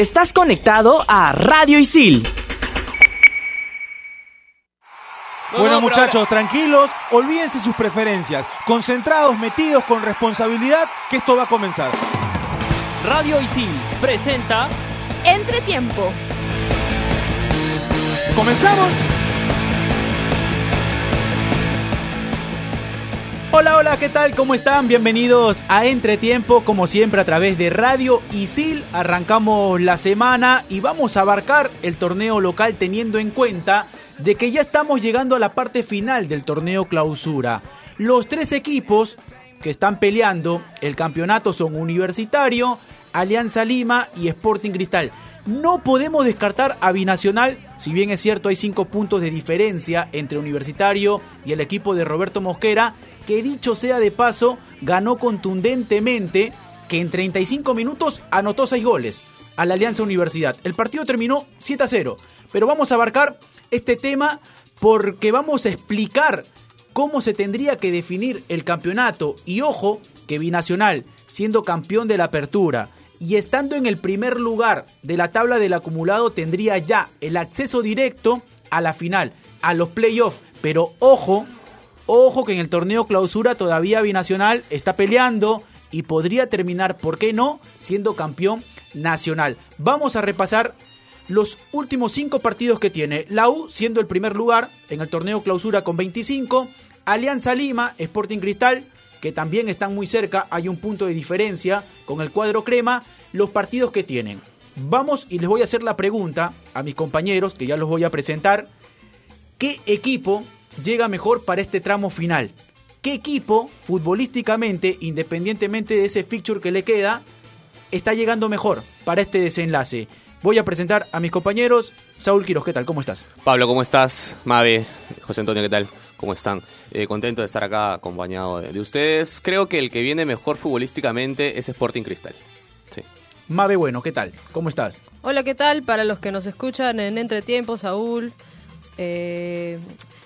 Estás conectado a Radio Isil. Bueno muchachos, tranquilos, olvídense sus preferencias, concentrados, metidos con responsabilidad, que esto va a comenzar. Radio Isil presenta Entretiempo. ¿Comenzamos? Hola, hola, ¿qué tal? ¿Cómo están? Bienvenidos a Entretiempo, como siempre a través de Radio Isil. Arrancamos la semana y vamos a abarcar el torneo local teniendo en cuenta de que ya estamos llegando a la parte final del torneo clausura. Los tres equipos que están peleando el campeonato son Universitario, Alianza Lima y Sporting Cristal. No podemos descartar a Binacional, si bien es cierto hay cinco puntos de diferencia entre Universitario y el equipo de Roberto Mosquera, que dicho sea de paso, ganó contundentemente, que en 35 minutos anotó seis goles a la Alianza Universidad. El partido terminó 7 a 0, pero vamos a abarcar este tema porque vamos a explicar cómo se tendría que definir el campeonato y ojo que Binacional, siendo campeón de la apertura y estando en el primer lugar de la tabla del acumulado, tendría ya el acceso directo a la final, a los playoffs. Pero ojo, ojo que en el torneo clausura todavía Binacional está peleando y podría terminar, ¿por qué no?, siendo campeón nacional. Vamos a repasar los últimos cinco partidos que tiene. La U siendo el primer lugar en el torneo clausura con 25. Alianza Lima, Sporting Cristal, que también están muy cerca, hay un punto de diferencia con el cuadro crema, los partidos que tienen. Vamos y les voy a hacer la pregunta a mis compañeros, que ya los voy a presentar. ¿Qué equipo llega mejor para este tramo final? ¿Qué equipo, futbolísticamente, independientemente de ese fixture que le queda, está llegando mejor para este desenlace? Voy a presentar a mis compañeros. Saúl Quiroz, ¿qué tal? ¿Cómo estás? Pablo, ¿cómo estás? Mabe, José Antonio, ¿qué tal? ¿Cómo están? Eh, contento de estar acá acompañado de, de, ustedes. Creo que el que viene mejor futbolísticamente es Sporting Cristal. Sí. Mabe, bueno, ¿qué tal? ¿Cómo estás? Hola, ¿qué tal? Para los que nos escuchan en Entretiempo, Saúl, eh,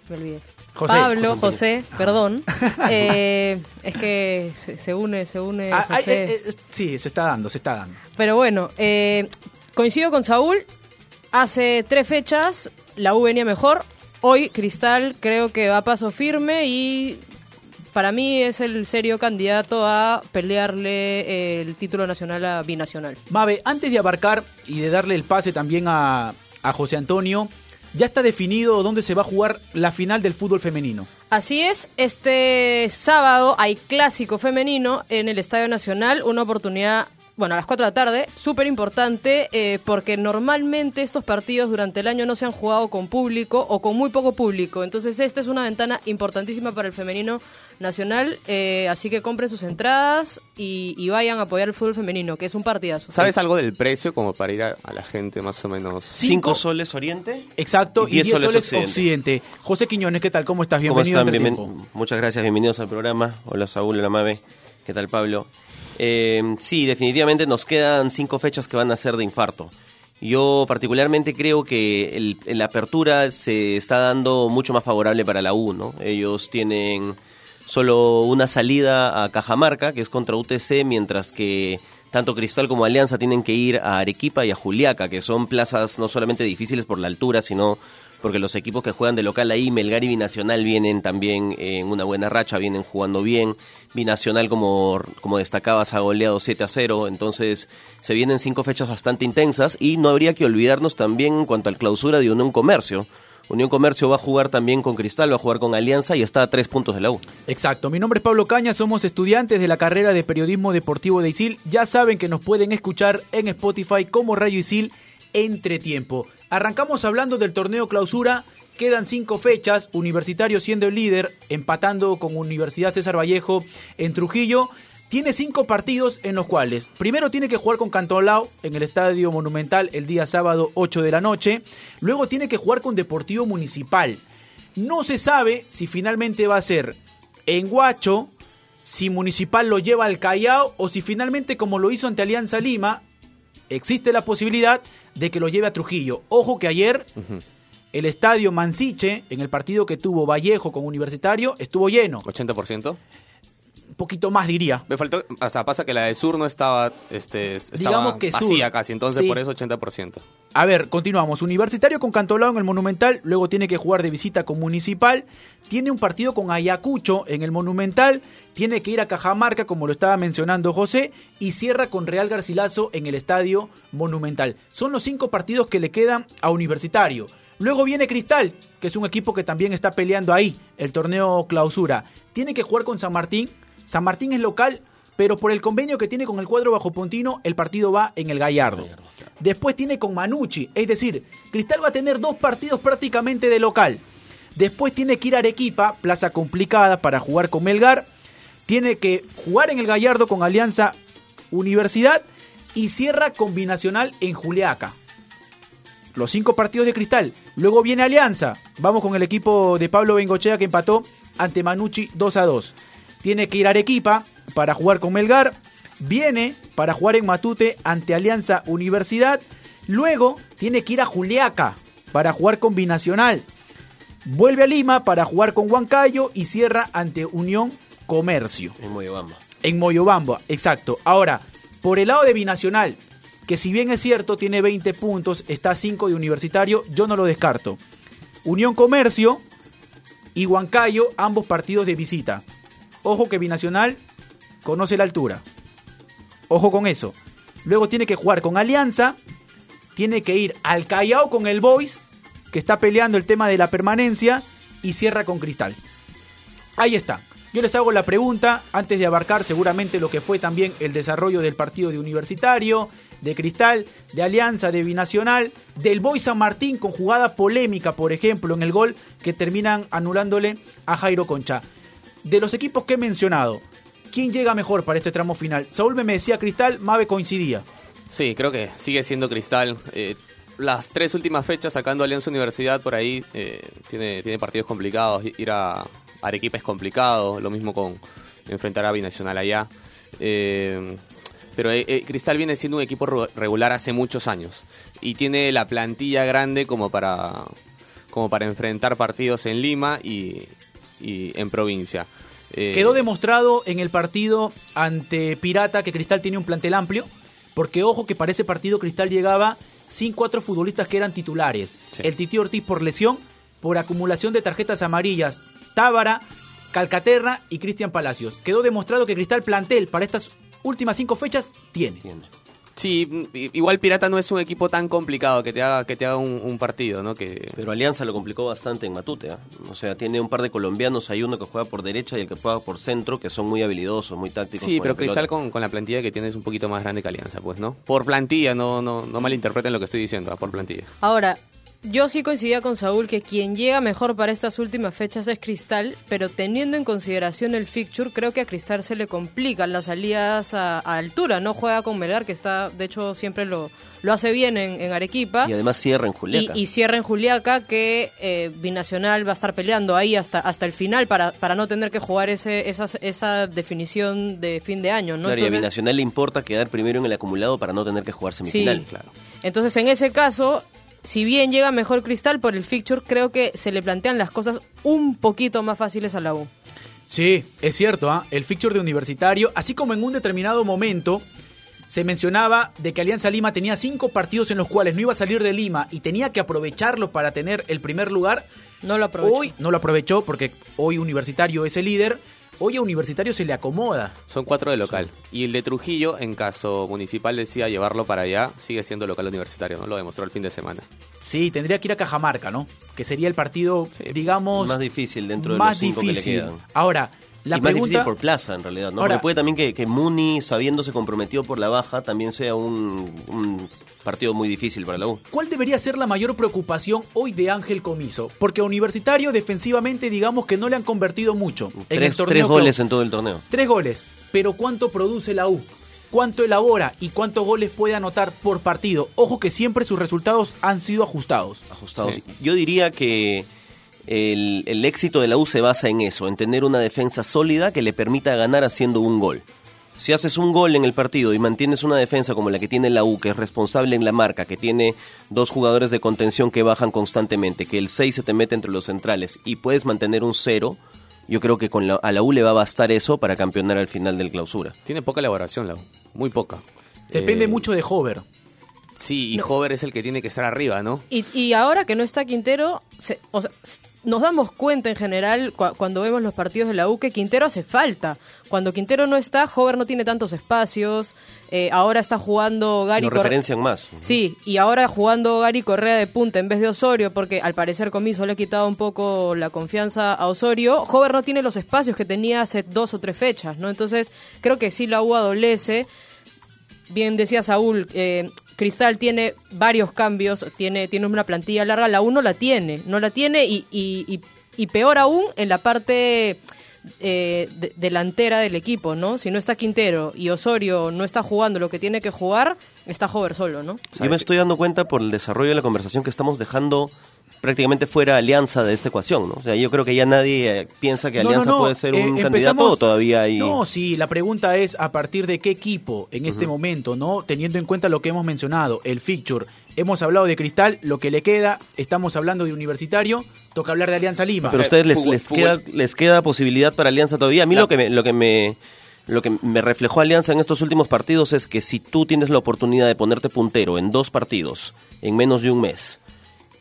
me olvidé. José, Pablo, José, José perdón. eh, es que se, se, une, se une. Ah, José. eh, eh, sí, se está dando, se está dando. Pero bueno, coincido con Saúl. Hace tres fechas la U venía mejor. Hoy Cristal creo que va a paso firme y para mí es el serio candidato a pelearle el título nacional a binacional. Mabe, antes de abarcar y de darle el pase también a, a José Antonio, ya está definido dónde se va a jugar la final del fútbol femenino. Así es, este sábado hay clásico femenino en el Estadio Nacional, una oportunidad bueno, a las 4 de la tarde, súper importante eh, porque normalmente estos partidos durante el año no se han jugado con público o con muy poco público. Entonces esta es una ventana importantísima para el femenino nacional, eh, así que compren sus entradas y, y, vayan a apoyar el fútbol femenino, que es un partidazo. ¿Sabes algo del precio como para ir a, a la gente más o menos? 5 soles oriente. Exacto, y 10 soles, soles occidente. occidente. José Quiñones, ¿qué tal? ¿Cómo estás? Bienvenido ¿Cómo están? Bien, muchas gracias, bienvenidos al programa. Hola Saúl, hola Mabe. ¿Qué tal Pablo? Eh, sí, definitivamente nos quedan cinco fechas que van a ser de infarto. Yo particularmente creo que el, la apertura se está dando mucho más favorable para la U, ¿no? Ellos tienen solo una salida a Cajamarca, que es contra UTC, mientras que tanto Cristal como Alianza tienen que ir a Arequipa y a Juliaca, que son plazas no solamente difíciles por la altura, sino porque los equipos que juegan de local ahí, Melgar y Binacional, vienen también en una buena racha, vienen jugando bien. Binacional, como, como destacabas, ha goleado 7 a 0, entonces se vienen cinco fechas bastante intensas y no habría que olvidarnos también en cuanto al clausura de Unión Comercio. Unión Comercio va a jugar también con Cristal, va a jugar con Alianza y está a tres puntos de la U. Exacto, mi nombre es Pablo Caña, somos estudiantes de la carrera de Periodismo Deportivo de ISIL. Ya saben que nos pueden escuchar en Spotify como Radio ISIL entre tiempo. Arrancamos hablando del torneo clausura. Quedan cinco fechas, Universitario siendo el líder, empatando con Universidad César Vallejo en Trujillo. Tiene cinco partidos en los cuales primero tiene que jugar con Cantolao en el Estadio Monumental el día sábado 8 de la noche. Luego tiene que jugar con Deportivo Municipal. No se sabe si finalmente va a ser en Guacho, si Municipal lo lleva al Callao o si finalmente como lo hizo ante Alianza Lima, existe la posibilidad de que lo lleve a Trujillo. Ojo que ayer uh -huh. el estadio Mansiche, en el partido que tuvo Vallejo con Universitario, estuvo lleno. ¿80%? Un poquito más diría. Me faltó, o sea, pasa que la de Sur no estaba, este, estaba Digamos que vacía Sur. casi, entonces Sí. por eso 80%. A ver, continuamos. Universitario con Cantolao en el Monumental, luego tiene que jugar de visita con Municipal, tiene un partido con Ayacucho en el Monumental, tiene que ir a Cajamarca, como lo estaba mencionando José, y cierra con Real Garcilaso en el Estadio Monumental. Son los cinco partidos que le quedan a Universitario. Luego viene Cristal, que es un equipo que también está peleando ahí, el torneo clausura. Tiene que jugar con San Martín. San Martín es local, pero por el convenio que tiene con el cuadro bajo Pontino, el partido va en el Gallardo. Después tiene con Manucci, es decir, Cristal va a tener dos partidos prácticamente de local. Después tiene que ir a Arequipa, plaza complicada para jugar con Melgar. Tiene que jugar en el Gallardo con Alianza Universidad y cierra combinacional en Juliaca. Los cinco partidos de Cristal. Luego viene Alianza. Vamos con el equipo de Pablo Bengochea que empató ante Manucci 2 a 2. Tiene que ir a Arequipa para jugar con Melgar. Viene para jugar en Matute ante Alianza Universidad. Luego tiene que ir a Juliaca para jugar con Binacional. Vuelve a Lima para jugar con Huancayo y cierra ante Unión Comercio. En Moyobamba. En Moyobamba, exacto. Ahora, por el lado de Binacional, que si bien es cierto, tiene 20 puntos, está a 5 de Universitario, yo no lo descarto. Unión Comercio y Huancayo, ambos partidos de visita. Ojo que Binacional conoce la altura. Ojo con eso. Luego tiene que jugar con Alianza, tiene que ir al Callao con el Boys, que está peleando el tema de la permanencia, y cierra con Cristal. Ahí está. Yo les hago la pregunta antes de abarcar seguramente lo que fue también el desarrollo del partido de Universitario, de Cristal, de Alianza, de Binacional, del Boy San Martín con jugada polémica, por ejemplo, en el gol que terminan anulándole a Jairo Concha. De los equipos que he mencionado, ¿quién llega mejor para este tramo final? Saúl me decía Cristal, Mave coincidía. Sí, creo que sigue siendo Cristal. Eh, las tres últimas fechas sacando Alianza Universidad por ahí eh, tiene, tiene partidos complicados. Ir a Arequipa es complicado, lo mismo con enfrentar a Binacional allá. Eh, pero Cristal viene siendo un equipo regular hace muchos años y tiene la plantilla grande como para, como para enfrentar partidos en Lima y, y en provincia. Eh, Quedó demostrado en el partido ante Pirata que Cristal tiene un plantel amplio, porque ojo que para ese partido Cristal llegaba sin cuatro futbolistas que eran titulares. Sí. El Titi Ortiz por lesión, por acumulación de tarjetas amarillas, Tábara, Calcaterra y Cristian Palacios. Quedó demostrado que Cristal plantel para estas últimas cinco fechas tiene. Tiene. Sí, igual Pirata no es un equipo tan complicado que te haga, que te haga un, un partido, ¿no? Que, Pero Alianza lo complicó bastante en Matute. ¿ah? O sea, tiene un par de colombianos. Hay uno que juega por derecha y el que juega por centro, que son muy habilidosos, muy tácticos. Sí, pero Cristal con la plantilla que tiene es un poquito más grande que Alianza, pues, ¿no? Por plantilla, no, no, no malinterpreten lo que estoy diciendo, ah, por plantilla. Ahora, yo sí coincidía con Saúl que quien llega mejor para estas últimas fechas es Cristal, pero teniendo en consideración el fixture, creo que a Cristal se le complican las salidas a, a altura. No juega con Melgar, que está, de hecho, siempre lo, lo hace bien en, en Arequipa. Y además cierra en Juliaca. y cierra en Juliaca, que eh, Binacional va a estar peleando ahí hasta, hasta el final para, para no tener que jugar ese, esa, esa definición de fin de año, ¿no? Claro, y a Entonces- Binacional le importa quedar primero en el acumulado para no tener que jugar semifinal. Sí. Claro. Entonces, en ese caso, si bien llega mejor Cristal por el fixture, creo que se le plantean las cosas un poquito más fáciles a la U. Sí, es cierto, ¿ah? el fixture de Universitario, así como en un determinado momento se mencionaba de que Alianza Lima tenía cinco partidos en los cuales no iba a salir de Lima y tenía que aprovecharlo para tener el primer lugar. No lo aprovechó. Hoy no lo aprovechó porque hoy Universitario es el líder. Hoy a Universitario se le acomoda. Son cuatro de local. Y el de Trujillo, en caso municipal decía llevarlo para allá, sigue siendo local universitario, ¿no? Lo demostró el fin de semana. Sí, tendría que ir a Cajamarca, ¿no? Que sería el partido, digamos... Más difícil dentro de más los cinco que le difícil. quedan. Ahora, la y más difícil por plaza, en realidad. ¿no? Ahora- Porque puede también que, que Muni, sabiéndose comprometido por la baja, también sea un, un partido muy difícil para la U. ¿Cuál debería ser la mayor preocupación hoy de Ángel Comiso? Porque a Universitario defensivamente digamos que no le han convertido mucho. en el Tres, torneo tres goles en todo el torneo. Tres goles. Pero ¿cuánto produce la U? ¿Cuánto elabora y cuántos goles puede anotar por partido? Ojo que siempre sus resultados han sido ajustados. ajustados. Sí. Yo diría que el, el éxito de la U se basa en eso, en tener una defensa sólida que le permita ganar haciendo un gol. Si haces un gol en el partido y mantienes una defensa como la que tiene la U, que es responsable en la marca, que tiene dos jugadores de contención que bajan constantemente, que el 6 se te mete entre los centrales y puedes mantener un cero, yo creo que con la, a la U le va a bastar eso para campeonar al final del clausura. Tiene poca elaboración, la U. Muy poca. Depende Eh, mucho de Hover. Sí, y Hover es el que tiene que estar arriba, ¿no? Y, y ahora que no está Quintero, se- o sea, s- nos damos cuenta en general cua- cuando vemos los partidos de la U que Quintero hace falta. Cuando Quintero no está, Hover no tiene tantos espacios. eh, ahora está jugando Gary Lo Correa. referencian más. Sí, y ahora jugando Gary Correa de punta en vez de Osorio, porque al parecer Comiso le ha quitado un poco la confianza a Osorio. Hover no tiene los espacios que tenía hace dos o tres fechas, ¿no? Entonces, creo que sí la U adolece. Bien decía Saúl, eh, Cristal tiene varios cambios, tiene, tiene una plantilla larga, la U no la tiene, no la tiene y, y, y- y peor aún en la parte eh, de- delantera del equipo, ¿no? Si no está Quintero y Osorio no está jugando lo que tiene que jugar, está Hover solo, ¿no? Yo me estoy dando cuenta por el desarrollo de la conversación que estamos dejando prácticamente fuera Alianza de esta ecuación, ¿no? O sea, yo creo que ya nadie eh, piensa que No, Alianza no, no, puede ser eh, un empezamos- candidato o todavía hay... No, sí, la pregunta es a partir de qué equipo en este momento, ¿no? Teniendo en cuenta lo que hemos mencionado, el fixture. Hemos hablado de Cristal, lo que le queda, estamos hablando de Universitario, toca hablar de Alianza Lima. Pero a ustedes les, Fútbol- les, fútbol. queda, les queda posibilidad para Alianza todavía. A mí La- lo que me, lo que me lo que me reflejó Alianza en estos últimos partidos es que si tú tienes la oportunidad de ponerte puntero en dos partidos en menos de un mes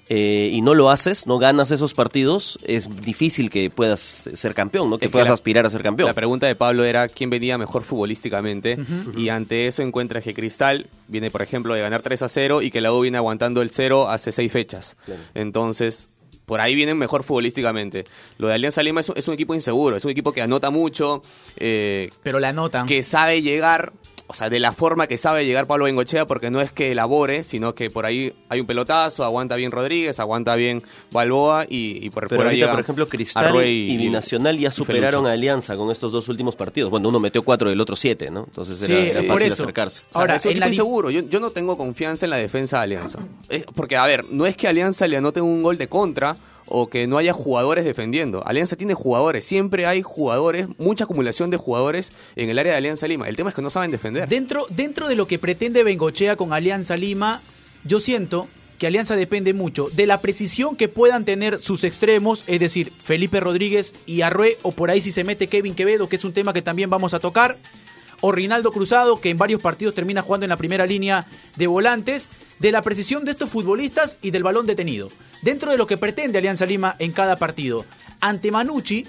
eh, y no lo haces, no ganas esos partidos, es difícil que puedas ser campeón, ¿no? Que Es que puedas la- aspirar a ser campeón. La pregunta de Pablo era quién venía mejor futbolísticamente y ante eso encuentras que Cristal viene, por ejemplo, de ganar 3 a 0 y que la U viene aguantando el 0 hace 6 fechas. Entonces, por ahí vienen mejor futbolísticamente. Lo de Alianza Lima es un, es un equipo inseguro, es un equipo que anota mucho, eh, Pero la anotan. que sabe llegar, o sea, de la forma que sabe llegar Pablo Bengochea, porque no es que elabore, sino que por ahí hay un pelotazo, aguanta bien Rodríguez, aguanta bien Balboa y, y por Pero ahorita, por ejemplo, Cristal Arrué y, Binacional ya y superaron a Alianza con estos dos últimos partidos. Bueno, uno metió cuatro y el otro siete, ¿no? Entonces Sí, era, era por fácil eso. acercarse. O sea, Ahora, es un en la equipo di- inseguro. Yo, yo no tengo confianza en la defensa de Alianza. Eh, porque, a ver, no es que Alianza le anote un gol de contra o que no haya jugadores defendiendo. Alianza tiene jugadores. Siempre hay jugadores, mucha acumulación de jugadores en el área de Alianza Lima. El tema es que no saben defender. Dentro, dentro de lo que pretende Bengochea con Alianza Lima, yo siento que Alianza depende mucho de la precisión que puedan tener sus extremos, es decir, Felipe Rodríguez y Arrué, o por ahí si se mete Kevin Quevedo, que es un tema que también vamos a tocar, o Rinaldo Cruzado, que en varios partidos termina jugando en la primera línea de volantes, de la precisión de estos futbolistas y del balón detenido. Dentro de lo que pretende Alianza Lima en cada partido. Ante Manucci,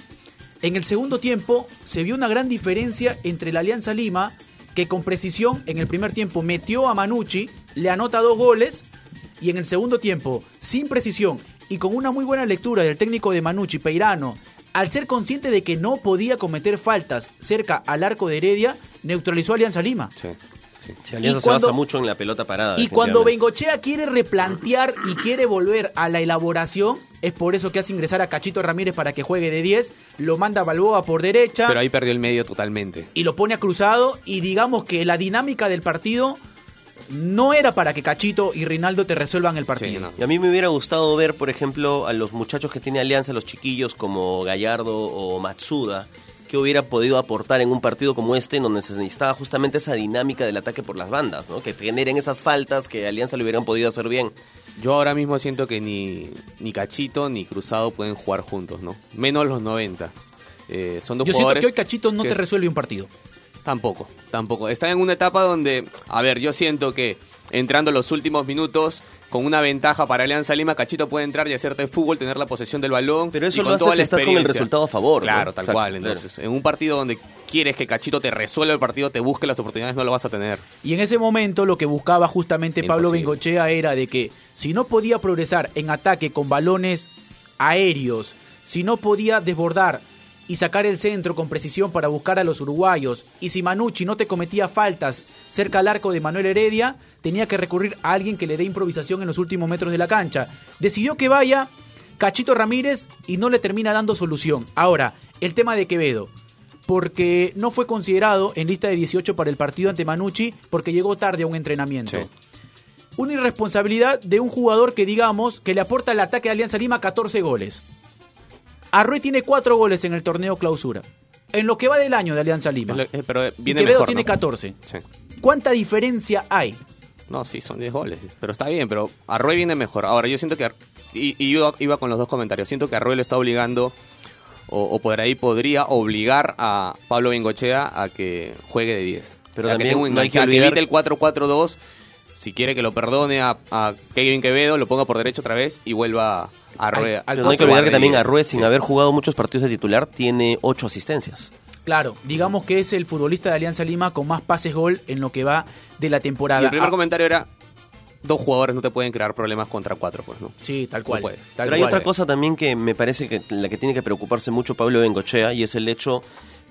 en el segundo tiempo se vio una gran diferencia entre la Alianza Lima, que con precisión en el primer tiempo metió a Manucci, le anota dos goles, y en el segundo tiempo, sin precisión y con una muy buena lectura del técnico de Manucci, Peirano, al ser consciente de que no podía cometer faltas cerca al arco de Heredia, neutralizó a Alianza Lima. Sí, sí. Sí, Alianza Y se basa cuando- mucho en la pelota parada. Y cuando. Bengochea quiere replantear y quiere volver a la elaboración, es por eso que hace ingresar a Cachito Ramírez para que juegue de 10, lo manda a Balboa por derecha Pero ahí perdió el medio totalmente. y lo pone a cruzado y digamos que la dinámica del partido no era para que Cachito y Rinaldo te resuelvan el partido. Sí, no. Y a mí me hubiera gustado ver, por ejemplo, a los muchachos que tiene Alianza, los chiquillos como Gallardo o Matsuda, que hubiera podido aportar en un partido como este, en donde se necesitaba justamente esa dinámica del ataque por las bandas, ¿no? que generen esas faltas que Alianza le hubieran podido hacer bien. Yo ahora mismo siento que ni, ni Cachito ni Cruzado pueden jugar juntos, ¿no? Menos los 90. Eh, son dos Yo siento jugadores que hoy Cachito no que te es- resuelve un partido. Tampoco, tampoco. Están en una etapa donde, a ver, yo siento que entrando los últimos minutos, con una ventaja para Alianza Lima, Cachito puede entrar y hacerte fútbol, tener la posesión del balón. Pero eso y lo con haces toda si la estás con el resultado a favor, ¿no? Claro, tal Exacto, cual. claro. Entonces, en un partido donde quieres que Cachito te resuelva el partido, te busque las oportunidades, no lo vas a tener. Y en ese momento lo que buscaba justamente Pablo. Bengochea era de que si no podía progresar en ataque con balones aéreos, si no podía desbordar y sacar el centro con precisión para buscar a los uruguayos, y si Manucci no te cometía faltas cerca al arco de Manuel Heredia, tenía que recurrir a alguien que le dé improvisación en los últimos metros de la cancha. Decidió que vaya Cachito Ramírez y no le termina dando solución. Ahora, el tema de Quevedo porque no fue considerado en lista de 18 para el partido ante Manucci porque llegó tarde a un entrenamiento. Sí. Una irresponsabilidad de un jugador que digamos que le aporta al ataque de Alianza Lima 14 goles. Arrué tiene 4 goles en el torneo clausura. En lo que va del año de Alianza Lima. Eh, pero y viene Quevedo mejor, tiene ¿no? 14. Sí. ¿Cuánta diferencia hay? No, sí, son 10 goles. Pero está bien, pero Arroy viene mejor. Ahora, yo siento que... Ar- Y, y yo iba con los dos comentarios. Siento que Arroy lo está obligando o, o por ahí podría obligar a Pablo Bengochea a que juegue de 10. Pero O sea, que también tenga un no hay que a que olvidar- evite el 4-4-2, si quiere que lo perdone a, a Kevin Quevedo, lo ponga por derecho otra vez y vuelva a Rueda. al- Pero no hay que olvidar que también. Arrué, sin Sí. haber jugado muchos partidos de titular, tiene ocho asistencias. Claro, digamos que es el futbolista de Alianza Lima con más pases gol en lo que va de la temporada. Y el primer Ah, comentario era, dos jugadores no te pueden crear problemas contra cuatro, pues, ¿no? Sí, tal cual. No puede. tal Pero hay cual. otra cosa también que me parece que la que tiene que preocuparse mucho Pablo Bengochea y es el hecho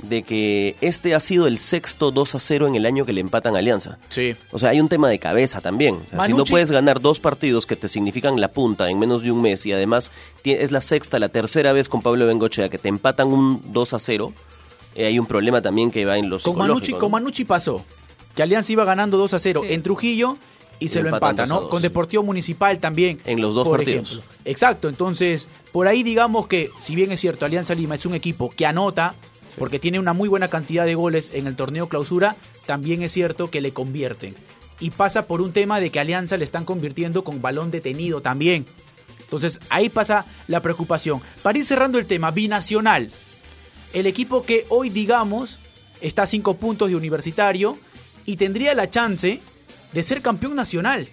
de que este ha sido el sexto 2 a 0 en el año que le empatan a Alianza. Sí. O sea, hay un tema de cabeza también. O sea, si no puedes ganar dos partidos que te significan la punta en menos de un mes y además es la sexta, la tercera vez con Pablo Bengochea que te empatan un 2 a 0, eh, hay un problema también que va en los Con Manucci, con Manucci pasó que Alianza iba ganando 2 a 0 Sí. en Trujillo y se lo empatan empata, 2 a ¿no? 2. Con Deportivo Municipal también. En los dos por partidos. ejemplo. Exacto, entonces, por ahí digamos que, si bien es cierto, Alianza Lima es un equipo que anota, porque tiene una muy buena cantidad de goles en el torneo clausura, también es cierto que le convierten. Y pasa por un tema de que Alianza le están convirtiendo con balón detenido también. Entonces ahí pasa la preocupación. Para ir cerrando el tema, binacional. El equipo que hoy, digamos, está a cinco puntos de universitario y tendría la chance de ser campeón nacional.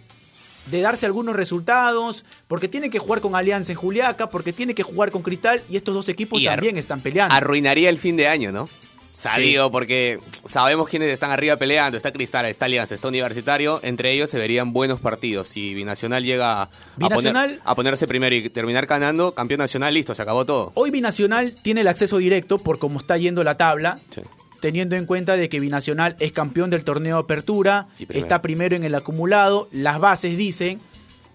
De darse algunos resultados, porque tiene que jugar con Alianza en Juliaca, porque tiene que jugar con Cristal y estos dos equipos Y también están peleando. Arruinaría el fin de año, ¿no? O sea, Sí. digo, porque sabemos quiénes están arriba peleando. Está Cristal, está Alianza, está Universitario. Entre ellos se verían buenos partidos. Si Binacional llega a, Binacional- poner- a ponerse primero y terminar ganando, campeón nacional, listo, se acabó todo. Hoy Binacional tiene el acceso directo por cómo está yendo la tabla, Sí. Teniendo en cuenta de que Binacional es campeón del torneo Apertura, Y primero. está primero en el acumulado, las bases dicen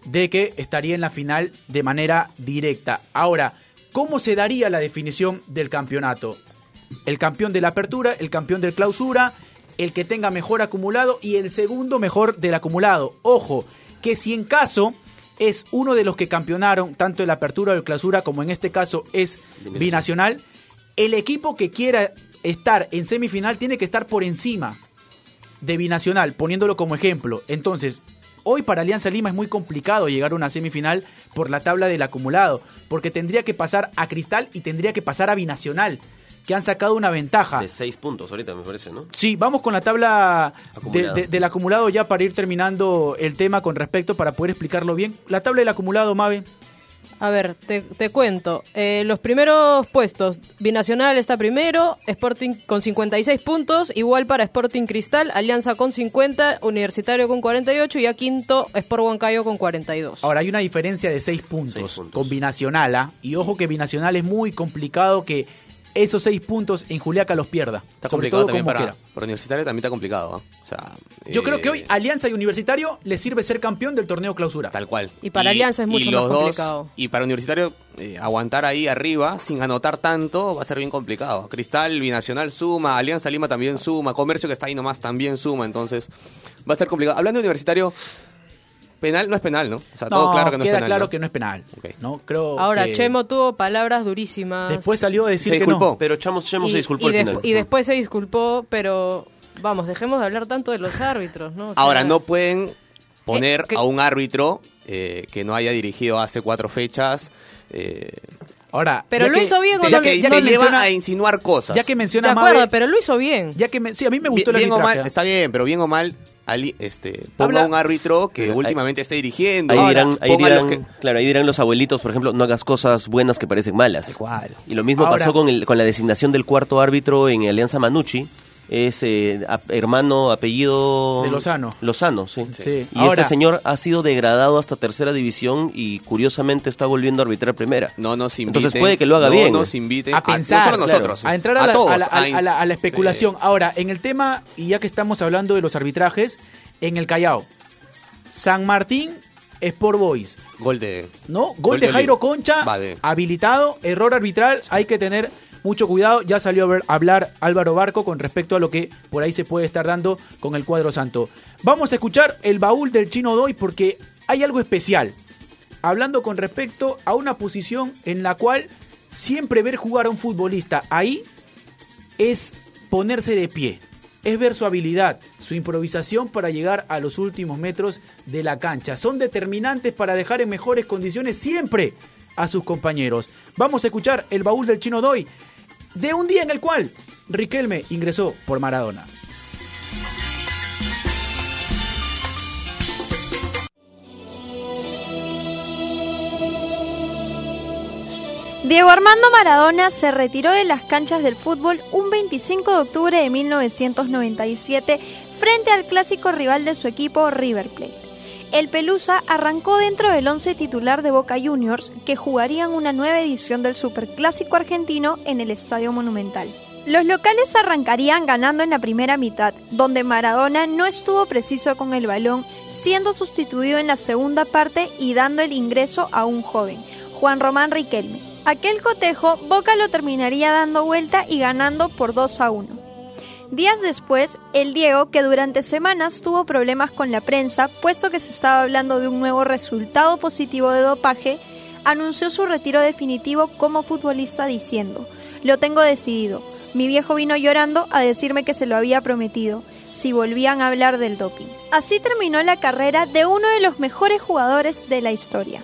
de que estaría en la final de manera directa. Ahora, ¿cómo se daría la definición del campeonato? El campeón de la Apertura, el campeón del Clausura, el que tenga mejor acumulado y el segundo mejor del acumulado. Ojo, que si en caso es uno de los que campeonaron tanto en la Apertura o el Clausura como en este caso es Binacional, el equipo que quiera estar en semifinal tiene que estar por encima de Binacional, poniéndolo como ejemplo. Entonces, hoy para Alianza Lima es muy complicado llegar a una semifinal por la tabla del acumulado, porque tendría que pasar a Cristal y tendría que pasar a Binacional, que han sacado una ventaja. De seis puntos ahorita, me parece, ¿no? Sí, vamos con la tabla de- del acumulado ya para ir terminando el tema con respecto para poder explicarlo bien. La tabla del acumulado, Mave. A ver, te, te cuento. Eh, los primeros puestos, Binacional está primero, Sporting con 56 puntos, igual para Sporting Cristal, Alianza con 50, Universitario con 48 y a quinto Sport Huancayo con 42. Ahora hay una diferencia de 6 puntos, Seis puntos. con Binacional, ¿ah? y ojo que Binacional es muy complicado que esos 6 puntos en Juliaca los pierda. Está sobre complicado todo también como para, para Universitario, también está complicado. ¿ah? O sea, Yo eh, creo que hoy Alianza y Universitario le sirve ser campeón del torneo clausura. Tal cual. Y para Alianza es mucho los más dos- complicado. y para Universitario, eh, aguantar ahí arriba sin anotar tanto va a ser bien complicado. Cristal, Binacional suma, Alianza Lima también suma, Comercio que está ahí nomás también suma, entonces va a ser complicado. Hablando de Universitario, penal no es penal, ¿no? O sea, todo claro que no es queda penal. claro ¿no? que no es penal. Ok. ¿no? Creo Ahora, que Chemo tuvo palabras durísimas. después salió a decir Se que disculpó. no. Pero Chamos, Chemos y, se disculpó y al final. y después se disculpó, pero vamos, dejemos de hablar tanto de los árbitros, ¿no? O sea, Ahora, no pueden poner Eh, que- a un árbitro eh, que no haya dirigido hace cuatro fechas. eh, Ahora, Pero lo que- hizo bien no ya le- que, ya te que lleva menciona, a insinuar cosas. ya que De menciona acuerdo, Mave, pero lo hizo bien. ya que me- sí, a mí me gustó bien, el bien o mal, está bien, pero bien o mal, ali- este, ponga Habla- un árbitro que últimamente esté dirigiendo. Ahí Ahora, dirán, ahí los dirán, que- claro, ahí dirán los abuelitos, por ejemplo, no hagas cosas buenas que parecen malas. Igual. Y lo mismo Ahora- pasó con, el, con la designación del cuarto árbitro en Alianza Manucci. Es eh, a- hermano, apellido... De Lozano. Lozano, sí. Sí. Y Ahora- este señor ha sido degradado hasta tercera división y curiosamente está volviendo a arbitrar primera. No nos inviten. Entonces puede que lo haga no bien. nos inviten. a pensar, no claro, nosotros. a entrar a, la, todos, a la- a la- a la- a la sí. especulación. Ahora, en el tema, y ya que estamos hablando de los arbitrajes, en el Callao, San Martín, Sport Boys, Gol de. ¿no? Gol, de de Jairo. Concha, Vale. habilitado, error arbitral, hay que tener mucho cuidado. Ya salió a ver- hablar Álvaro Barco con respecto a lo que por ahí se puede estar dando con el cuadro santo. Vamos a escuchar el baúl del chino Doy porque hay algo especial. Hablando con respecto a una posición en la cual siempre ver jugar a un futbolista ahí es ponerse de pie. Es ver su habilidad, su improvisación para llegar a los últimos metros de la cancha. Son determinantes para dejar en mejores condiciones siempre a sus compañeros. Vamos a escuchar el baúl del chino Doy de un día en el cual Riquelme ingresó por Maradona. Diego Armando Maradona se retiró de las canchas del fútbol un 25 de octubre de 1997 frente al clásico rival de su equipo River Plate. El Pelusa arrancó dentro del once titular de Boca Juniors que jugarían una nueva edición del Superclásico argentino en el Estadio Monumental. Los locales arrancarían ganando en la primera mitad, donde Maradona no estuvo preciso con el balón, siendo sustituido en la segunda parte y dando el ingreso a un joven, Juan Román Riquelme. Aquel cotejo, Boca lo terminaría dando vuelta y ganando por 2 a 1. Días después, el Diego, que durante semanas tuvo problemas con la prensa, puesto que se estaba hablando de un nuevo resultado positivo de dopaje, anunció su retiro definitivo como futbolista diciendo, lo tengo decidido, mi viejo vino llorando a decirme que se lo había prometido, si volvían a hablar del doping. Así terminó la carrera de uno de los mejores jugadores de la historia.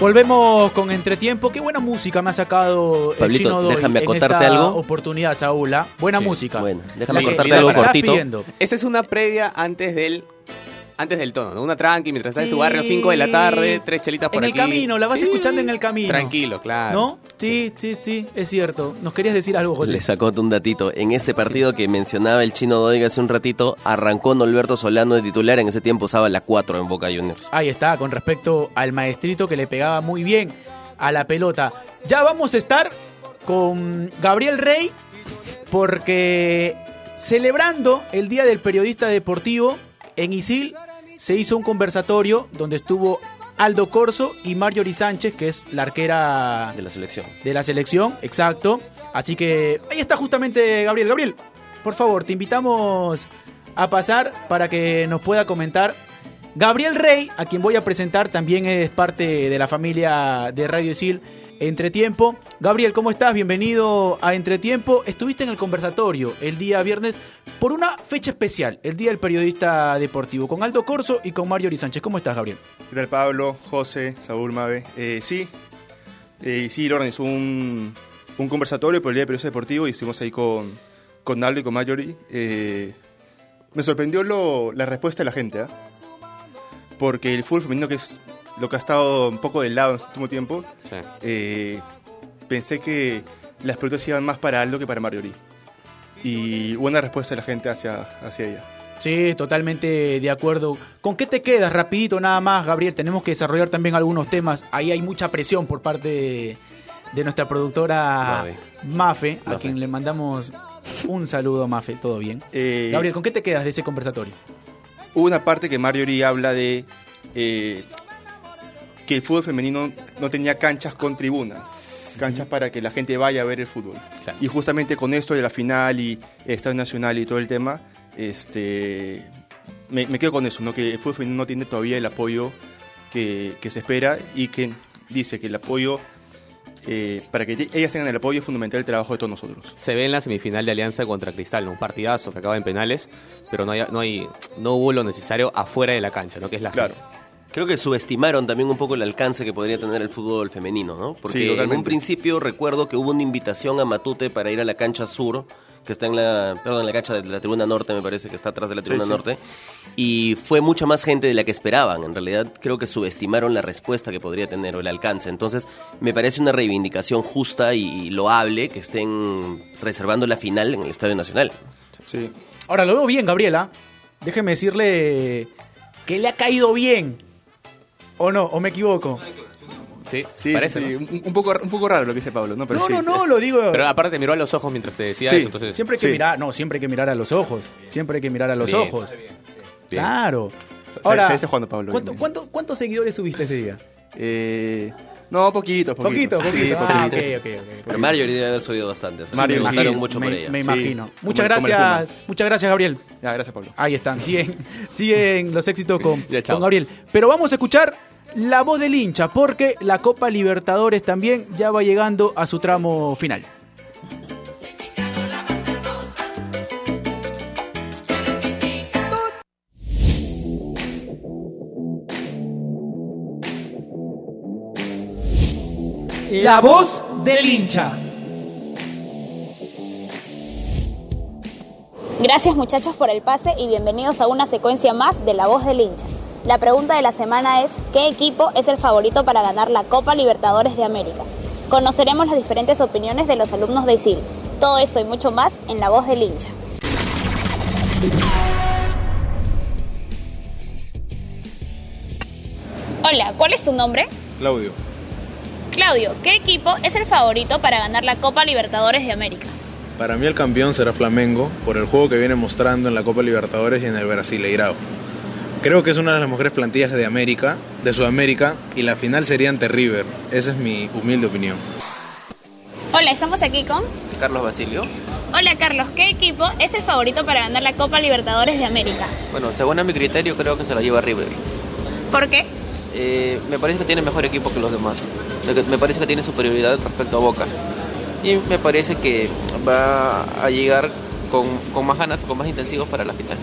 Volvemos con entretiempo. Qué buena música me ha sacado el Pablito, chino Doy déjame en esta algo. oportunidad, Saúl. ¿ah? Buena Sí, música. bueno, déjame La que- acotarte la algo que estás cortito. pidiendo. Esta es una previa antes del antes del tono, ¿no? Una tranqui mientras estás en tu barrio, 5 de la tarde, tres chelitas por En aquí. el camino, la vas Sí. escuchando en el camino. Tranquilo, claro. ¿No? Sí, sí, sí, es cierto. Nos querías decir algo, José. Le sacó un datito. En este partido que mencionaba el chino Doiga hace un ratito, arrancó Norberto Solano de titular. En ese tiempo usaba la 4 en Boca Juniors. Ahí está, con respecto al maestrito que le pegaba muy bien a la pelota. Ya vamos a estar con Gabriel Rey porque celebrando el Día del Periodista Deportivo en Isil se hizo un conversatorio donde estuvo Aldo Corso y Marjorie Sánchez, que es la arquera De la selección. de la selección, exacto. Así que ahí está justamente Gabriel. Gabriel, por favor, te invitamos a pasar para que nos pueda comentar. Gabriel Rey, a quien voy a presentar, también es parte de la familia de Radio Isil Entretiempo. Gabriel, ¿cómo estás? Bienvenido a Entretiempo. Estuviste en el conversatorio el día viernes por una fecha especial, el Día del Periodista Deportivo, con Aldo Corso y con Mario Sánchez. ¿Cómo estás, Gabriel? ¿Qué tal Pablo, José, Saúl Mabe? Eh, sí, eh, sí, lo organizó un, un conversatorio por el Día de Periodista Deportivo y estuvimos ahí con, con Aldo y con Marjorie. Eh, me sorprendió la respuesta de la gente, ¿ah? porque el fútbol femenino, que es lo que ha estado un poco de lado en este último tiempo, Sí. eh, pensé que las preguntas iban más para Aldo que para Marjorie. Y una respuesta de la gente hacia, hacia ella. Sí, totalmente de acuerdo. ¿Con qué te quedas? Rapidito nada más, Gabriel. Tenemos que desarrollar también algunos temas. Ahí hay mucha presión por parte de, de nuestra productora Mafe. Mafe, a quien le mandamos un saludo, Mafe. ¿Todo bien? Eh, Gabriel, ¿con qué te quedas de ese conversatorio? Hubo una parte que Marjorie habla de eh, que el fútbol femenino no tenía canchas con tribunas, canchas para que la gente vaya a ver el fútbol. Claro. Y justamente con esto de la final y Estadio Nacional y todo el tema, este, me, me quedo con eso, ¿no? que el fútbol femenino no tiene todavía el apoyo que, que se espera y que dice que el apoyo, eh, para que ellas tengan el apoyo es fundamental el trabajo de todos nosotros. Se ve en la semifinal de Alianza contra Cristal, ¿no? un partidazo que acaba en penales, pero no hay, no hay no hubo lo necesario afuera de la cancha, ¿no? Que es la Claro. gente. Creo que subestimaron también un poco el alcance que podría tener el fútbol femenino, ¿no? Sí, Porque en totalmente. un principio recuerdo que hubo una invitación a Matute para ir a la cancha sur, que está en la, perdón, en la cancha de la tribuna norte, me parece que está atrás de la tribuna sí. norte, y fue mucha más gente de la que esperaban. En realidad creo que subestimaron la respuesta que podría tener o el alcance. Entonces me parece una reivindicación justa y loable que estén reservando la final en el Estadio Nacional. Sí. Ahora lo veo bien, Gabriela. Déjeme decirle que le ha caído bien. ¿O no? ¿O me equivoco? Sí, Sí, parece, sí, ¿no? un, un poco, un poco raro lo que dice Pablo, ¿no? Pero No, sí. no, no, lo digo. Pero aparte te miró a los ojos mientras te decía Sí. eso, entonces... Siempre hay que Sí. mirar, no, siempre hay que mirar a los ojos. Siempre hay que mirar a los Bien. ojos. Bien. Claro. Ahora, está jugando Pablo. ¿cuánto, cuánto, ¿Cuántos seguidores subiste ese día? Eh, no, poquito, poquito. poquito. Poquito, Sí, Ah, ok, poquito. ok, ok. Pero Marjorie debe haber subido bastante. así Mario, me sí, mucho me, por ella. me Sí, imagino. como- Muchas como el gracias, muchas gracias, Gabriel. Ya, gracias, Pablo. Ahí están, siguen, siguen los éxitos con, Ya, chao. con Gabriel. Pero vamos a escuchar la voz del hincha, porque la Copa Libertadores también ya va llegando a su tramo final. La voz del hincha. Gracias muchachos por el pase y bienvenidos a una secuencia más de La Voz del Hincha. La pregunta de la semana es, ¿qué equipo es el favorito para ganar la Copa Libertadores de América? Conoceremos las diferentes opiniones de los alumnos de ISIL. Todo eso y mucho más en La Voz del Hincha. Hola, ¿cuál es tu nombre? Claudio. Claudio, ¿qué equipo es el favorito para ganar la Copa Libertadores de América? Para mí el campeón será Flamengo por el juego que viene mostrando en la Copa Libertadores y en el Brasileirao. Creo que es una de las mejores plantillas de América, de Sudamérica, y la final sería ante River. Esa es mi humilde opinión. Hola, estamos aquí con... Carlos Basilio. Hola Carlos, ¿qué equipo es el favorito para ganar la Copa Libertadores de América? Bueno, según a mi criterio creo que se la lleva River. ¿Por qué? Eh, me parece que tiene mejor equipo que los demás. Me- parece que tiene superioridad respecto a Boca. Y me parece que va a llegar con, con más ganas, con más intensivos para la final.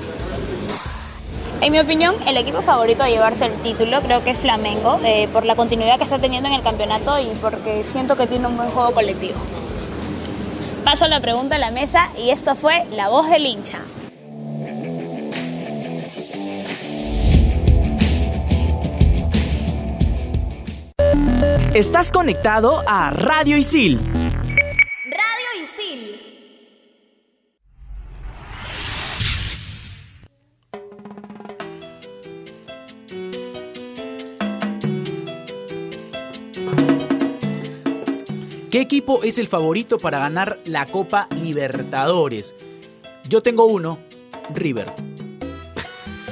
En mi opinión, el equipo favorito a llevarse el título creo que es Flamengo, eh, por la continuidad que está teniendo en el campeonato y porque siento que tiene un buen juego colectivo. Paso la pregunta a la mesa y esto fue La Voz del Hincha. Estás conectado a Radio Isil. ¿Qué equipo es el favorito para ganar la Copa Libertadores? Yo tengo uno, River.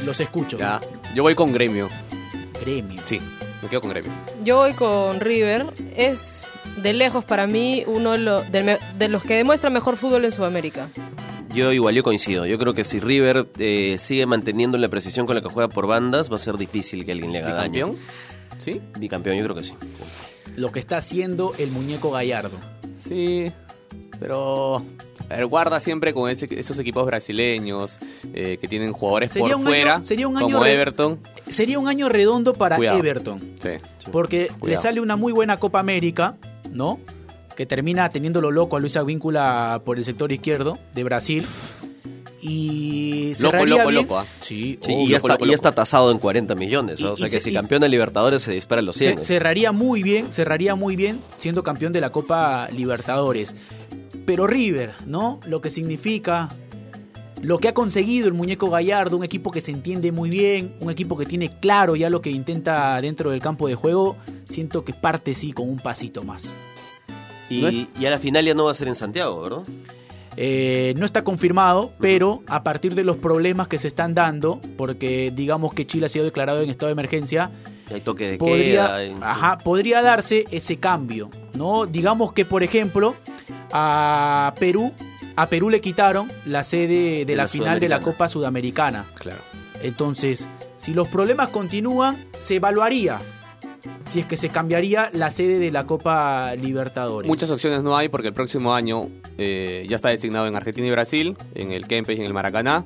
Los escucho. Ya. Yo voy con Gremio. Gremio. Sí, me quedo con Gremio. Yo voy con River. Es de lejos para mí uno de, los que demuestra mejor fútbol en Sudamérica. Yo igual, yo coincido. Yo creo que si River eh, sigue manteniendo la precisión con la que juega por bandas, va a ser difícil que alguien le haga daño. ¿Bicampeón? ¿Sí? Bicampeón, yo creo que sí. Lo que está haciendo el muñeco Gallardo. Sí, pero guarda siempre con ese- esos equipos brasileños eh, que tienen jugadores Sería por un fuera, año- sería un año como Everton. Sería un año redondo para Cuidado. Everton. Sí. Porque le sale una muy buena Copa América, ¿no? Que termina teniéndolo loco a Luis Víncula por el sector izquierdo de Brasil. Y Loco, loco, bien- loco, ¿ah? Sí, y, ya está, y está tasado en 40 millones. ¿ah? Y- o sea y que si campeón de Libertadores se dispara a los 100. Se- cerraría muy bien, cerraría muy bien siendo campeón de la Copa Libertadores. Pero River, ¿no? Lo que significa, lo que ha conseguido el muñeco Gallardo, un equipo que se entiende muy bien, un equipo que tiene claro ya lo que intenta dentro del campo de juego, siento que parte sí con un pasito más. Y, No es- y a la final ya no va a ser en Santiago, ¿verdad? Eh, no está confirmado, pero a partir de los problemas que se están dando, porque digamos que Chile ha sido declarado en estado de emergencia, hay toque de podría, queda. ajá, podría darse ese cambio, ¿no? Digamos que, por ejemplo, a Perú, a Perú le quitaron la sede de, De la, la final de la. Copa Sudamericana. Claro. Entonces, si los problemas continúan, se evaluaría si es que se cambiaría la sede de la Copa Libertadores. Muchas opciones no hay porque el próximo año eh, ya está designado en Argentina y Brasil, en el Kempes y en el Maracaná.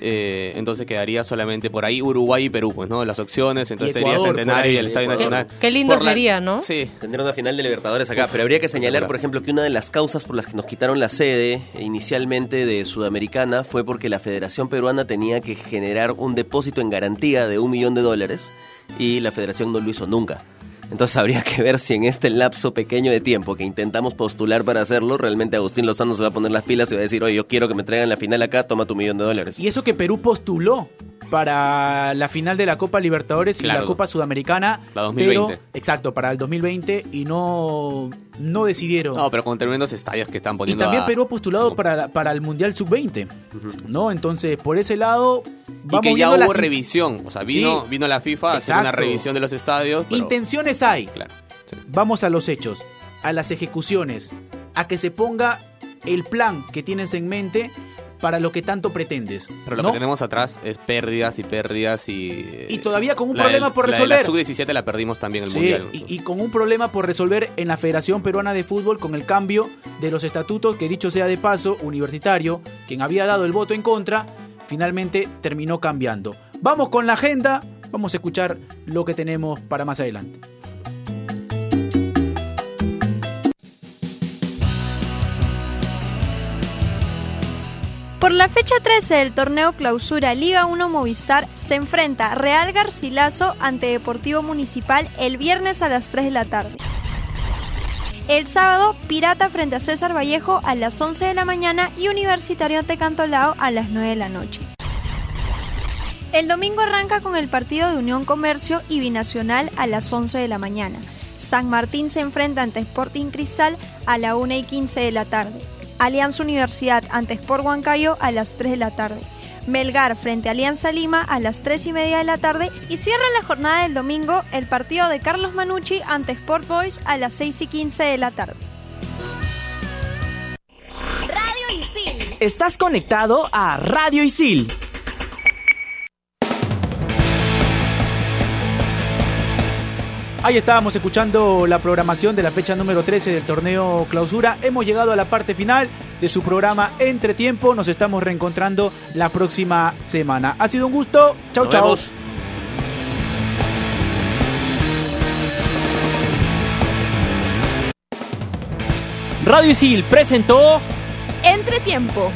Eh, entonces quedaría solamente por ahí Uruguay y Perú, pues, ¿no? Las opciones, entonces sería Ecuador, por Centenario ahí. y el Estadio Ecuador. Nacional. Qué lindo Por la- sería, ¿no? Sí. Tendría una final de Libertadores acá, pero habría que señalar, por ejemplo, que una de las causas por las que nos quitaron la sede inicialmente de Sudamericana fue porque la Federación Peruana tenía que generar un depósito en garantía de un millón de dólares y la Federación no lo hizo nunca. Entonces habría que ver si en este lapso pequeño de tiempo que intentamos postular para hacerlo, realmente Agustín Lozano se va a poner las pilas y va a decir, oye, yo quiero que me traigan la final acá, toma tu millón de dólares. Y eso que Perú postuló para la final de la Copa Libertadores y la Copa Sudamericana. La 2020. Pero, exacto, para el 2020 y no, no decidieron. No, pero con tremendos estadios que están y poniendo también a- Perú ha postulado para, para el Mundial Sub-20, ¿no? Entonces, por ese lado, Y que ya las hubo revisión. O sea, vino, Sí. vino la FIFA a hacer una revisión de los estadios. pero- Intenciones hay. Claro. sí. Vamos a los hechos, a las ejecuciones, a que se ponga el plan que tienes en mente para lo que tanto pretendes. Pero lo ¿no? que tenemos atrás es pérdidas y pérdidas y... Y todavía con un problema del- por la de La resolver. sub-17 la perdimos también el Sí, Mundial. y, y con un problema por resolver en la Federación Peruana de Fútbol con el cambio de los estatutos, que dicho sea de paso, Universitario, quien había dado el voto en contra, finalmente terminó cambiando. Vamos con la agenda, vamos a escuchar lo que tenemos para más adelante. Por la fecha 13 del torneo Clausura Liga 1 Movistar se enfrenta Real Garcilaso ante Deportivo Municipal el viernes a las 3 de la tarde. El sábado, Pirata frente a César Vallejo a las 11 de la mañana y Universitario ante Cantolao a las 9 de la noche. El domingo arranca con el partido de Unión Comercio y Binacional a las 11 de la mañana. San Martín se enfrenta ante Sporting Cristal a la 1 y 15 de la tarde. Alianza Universidad ante Sport Huancayo a las 3 de la tarde. Melgar frente a Alianza Lima a las 3 y media de la tarde. Y cierra la jornada del domingo el partido de Carlos Manucci ante Sport Boys a las 6 y 15 de la tarde. Radio Isil. Estás conectado a Radio Isil. Ahí estábamos escuchando la programación de la fecha número 13 del torneo Clausura. Hemos llegado a la parte final de su programa Entre Tiempo. Nos estamos reencontrando la próxima semana. Ha sido un gusto. Chau, Nos chau. vemos. Radio Isil presentó Entretiempo.